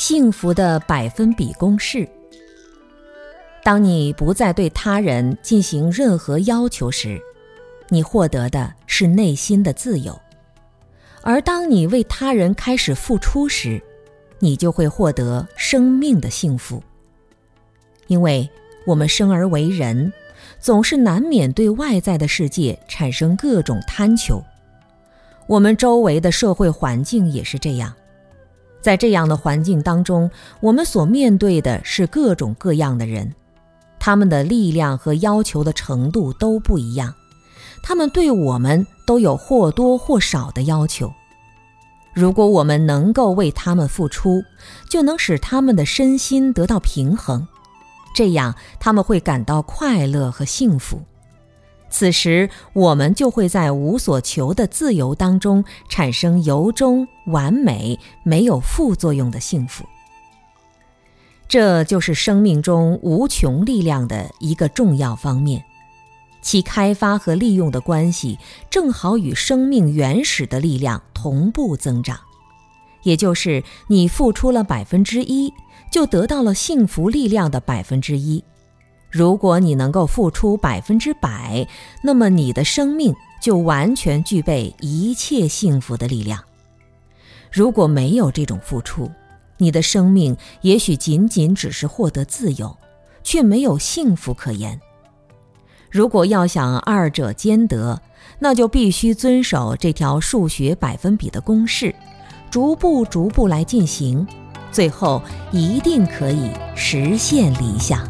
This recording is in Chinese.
幸福的百分比公式：当你不再对他人进行任何要求时，你获得的是内心的自由；而当你为他人开始付出时，你就会获得生命的幸福。因为我们生而为人，总是难免对外在的世界产生各种贪求，我们周围的社会环境也是这样。在这样的环境当中，我们所面对的是各种各样的人，他们的力量和要求的程度都不一样，他们对我们都有或多或少的要求。如果我们能够为他们付出，就能使他们的身心得到平衡，这样他们会感到快乐和幸福。此时，我们就会在无所求的自由当中产生由衷、完美、没有副作用的幸福。这就是生命中无穷力量的一个重要方面，其开发和利用的关系正好与生命原始的力量同步增长。也就是你付出了百分之一，就得到了幸福力量的百分之一。如果你能够付出百分之百，那么你的生命就完全具备一切幸福的力量。如果没有这种付出，你的生命也许仅仅只是获得自由，却没有幸福可言。如果要想二者兼得，那就必须遵守这条数学百分比的公式，逐步逐步来进行，最后一定可以实现理想。